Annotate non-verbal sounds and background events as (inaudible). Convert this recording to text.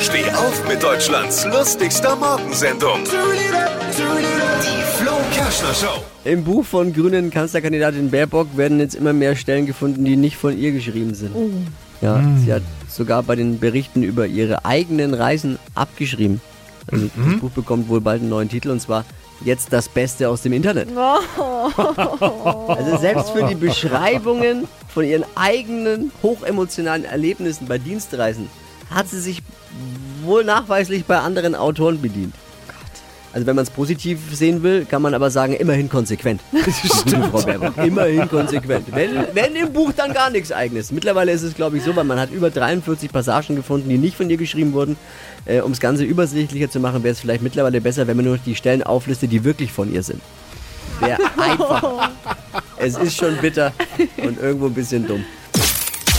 Steh auf mit Deutschlands lustigster Morgensendung. Die Flo Kerschner Show. Im Buch von grünen Kanzlerkandidatin Baerbock werden jetzt immer mehr Stellen gefunden, die nicht von ihr geschrieben sind. Ja, sie hat sogar bei den Berichten über ihre eigenen Reisen abgeschrieben. Also das Buch bekommt wohl bald einen neuen Titel und zwar Jetzt das Beste aus dem Internet. (laughs) Also selbst für die (laughs) Beschreibungen von ihren eigenen hochemotionalen Erlebnissen bei Dienstreisen hat sie sich wohl nachweislich bei anderen Autoren bedient. Also wenn man es positiv sehen will, kann man aber sagen, immerhin konsequent. (laughs) Stimmt, Frau Baerbock. Immerhin konsequent. Wenn, wenn im Buch dann gar nichts eigenes. Mittlerweile ist es, glaube ich, so, weil man hat über 43 Passagen gefunden, die nicht von ihr geschrieben wurden. Äh, um es Ganze übersichtlicher zu machen, wäre es vielleicht mittlerweile besser, wenn man nur noch die Stellen auflistet, die wirklich von ihr sind. Wäre (laughs) einfach. es ist schon bitter und irgendwo ein bisschen dumm.